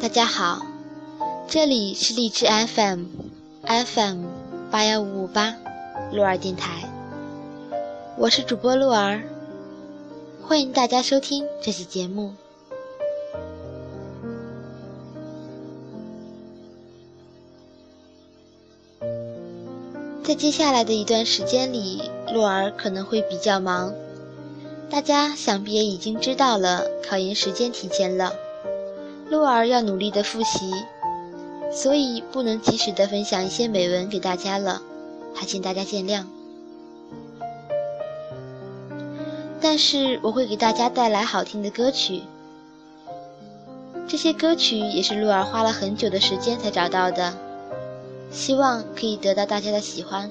大家好，这里是荔枝 FM，FM 八幺五五八，鹿儿电台，我是主播鹿儿，欢迎大家收听这期节目。在接下来的一段时间里，鹿儿可能会比较忙。大家想必也已经知道了，考研时间提前了，鹿儿要努力的复习，所以不能及时的分享一些美文给大家了，还请大家见谅。但是我会给大家带来好听的歌曲，这些歌曲也是鹿儿花了很久的时间才找到的。希望可以得到大家的喜欢。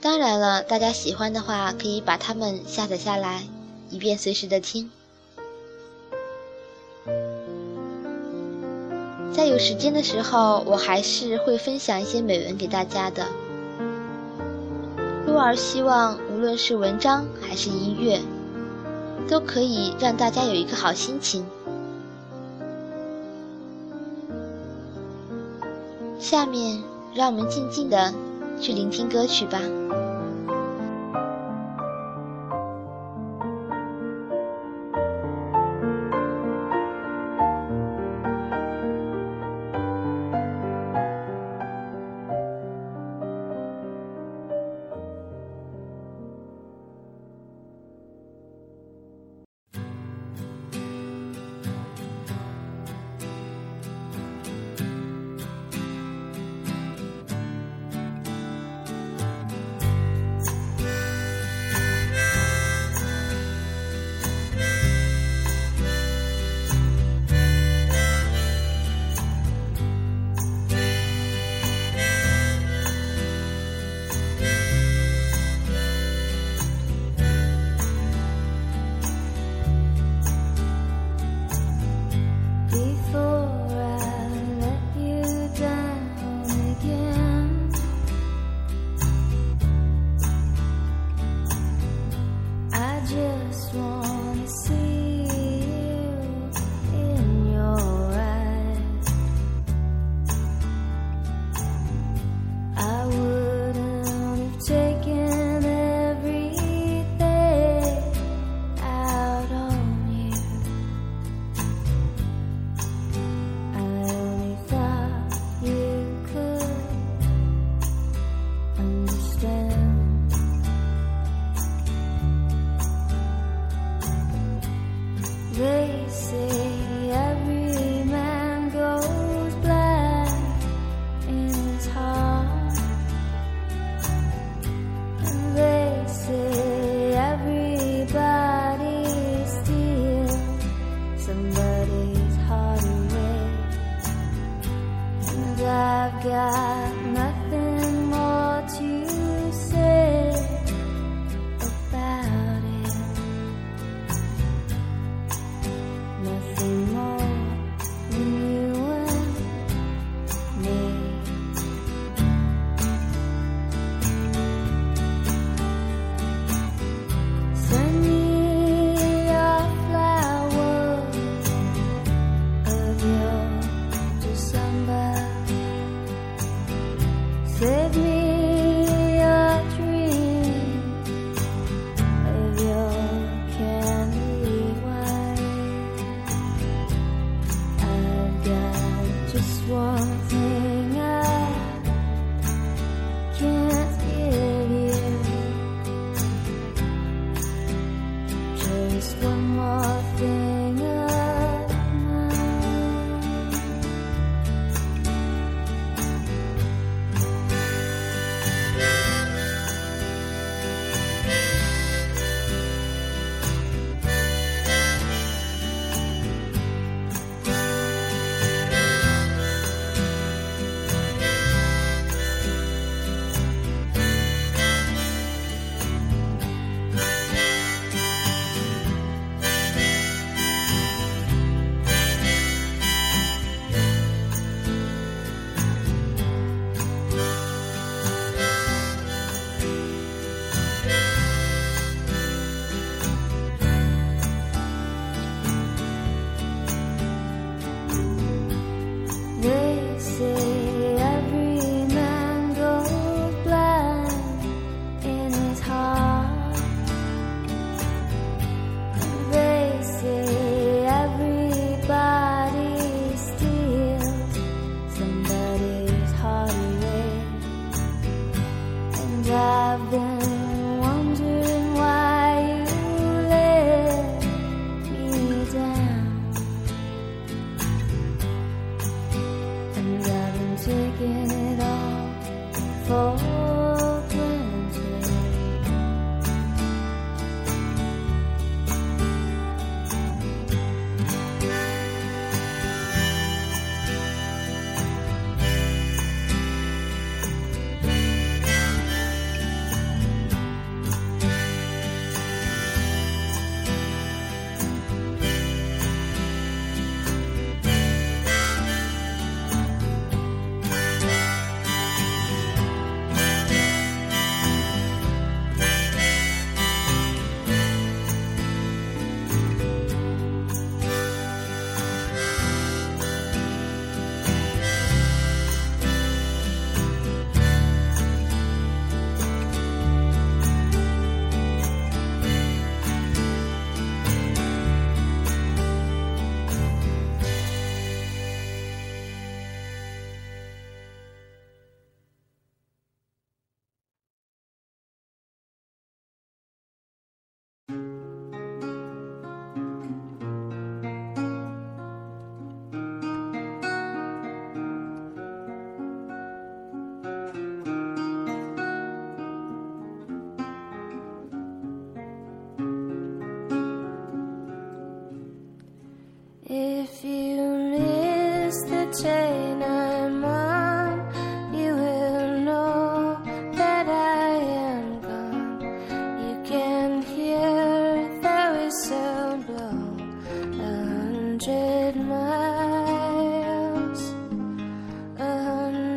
当然了，大家喜欢的话，可以把它们下载下来，以便随时的听。在有时间的时候，我还是会分享一些美文给大家的。鹿儿希望，无论是文章还是音乐，都可以让大家有一个好心情。下面，让我们静静的去聆听歌曲吧。say. just wasn't.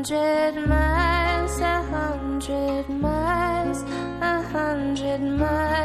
Hundred miles, a hundred miles, a hundred miles,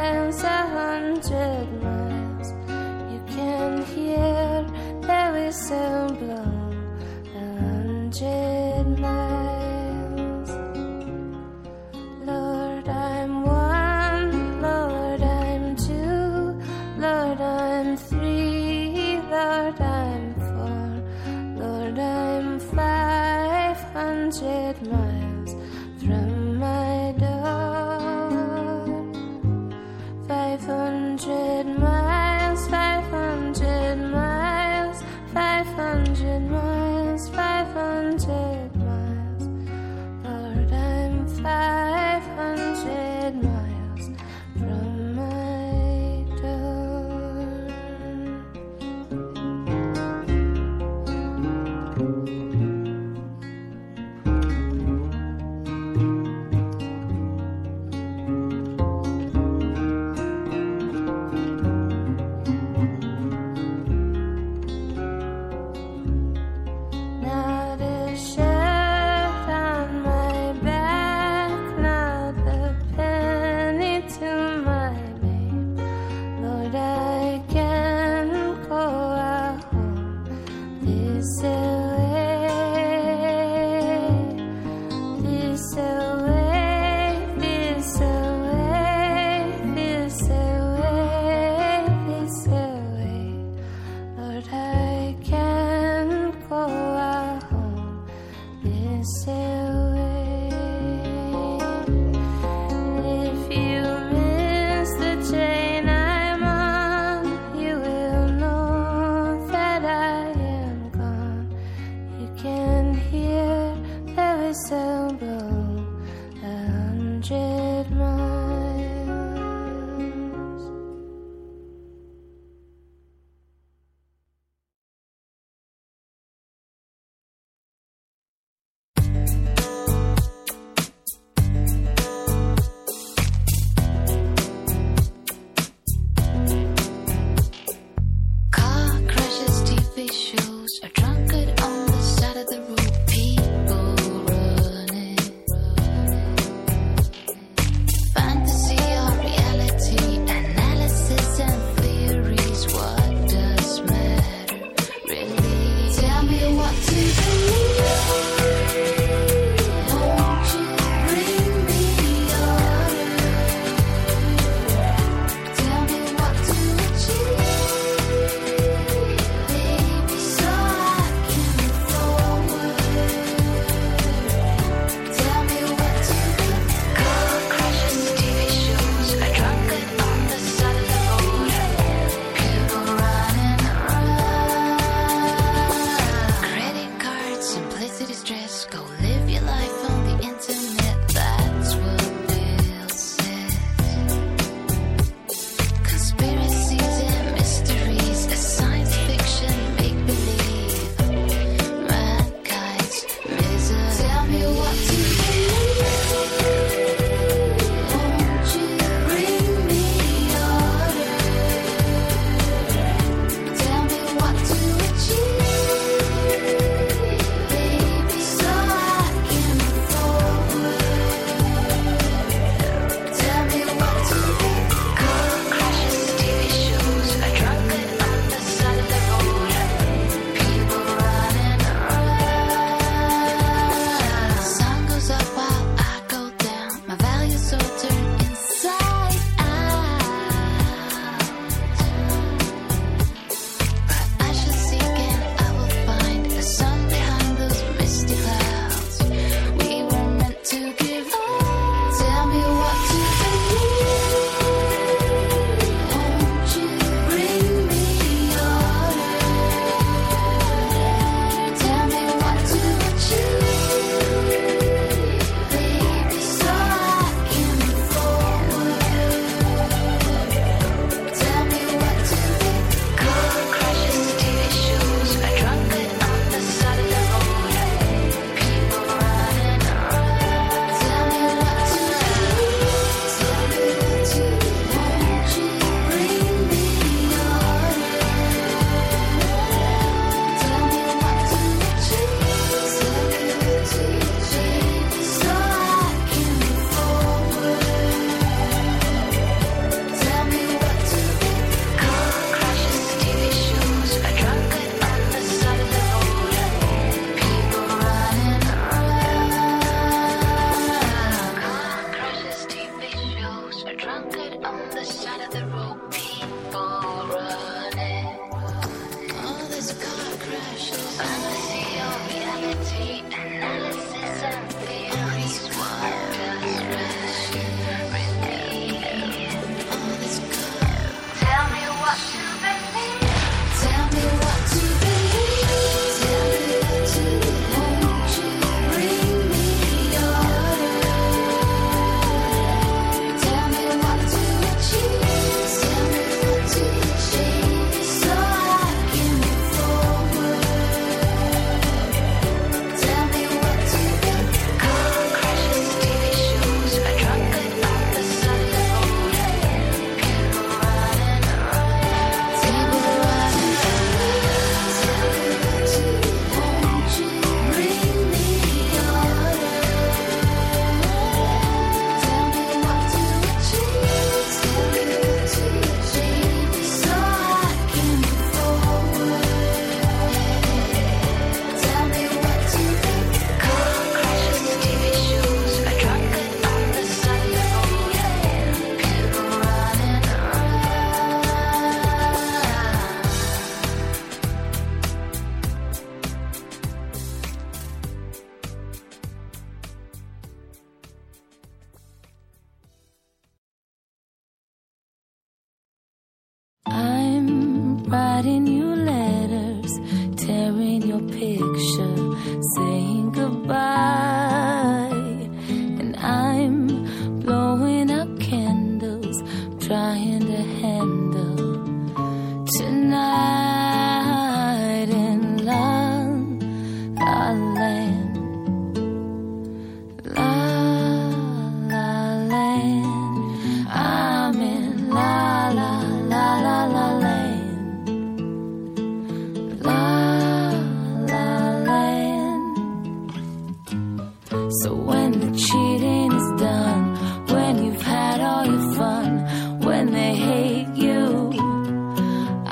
trying to handle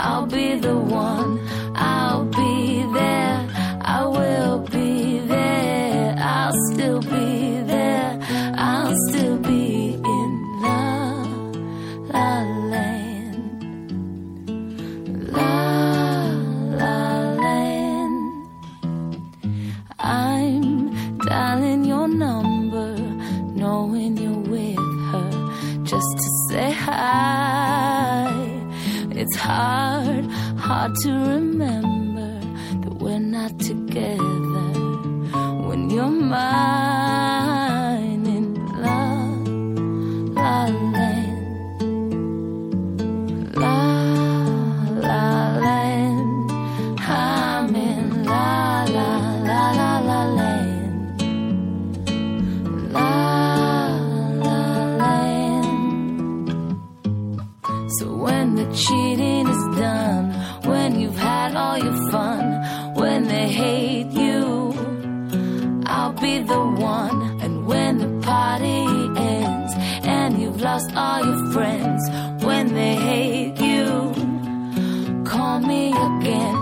I'll be the one. I'll not together. I'll be the one. And when the party ends, and you've lost all your friends, when they hate you, call me again.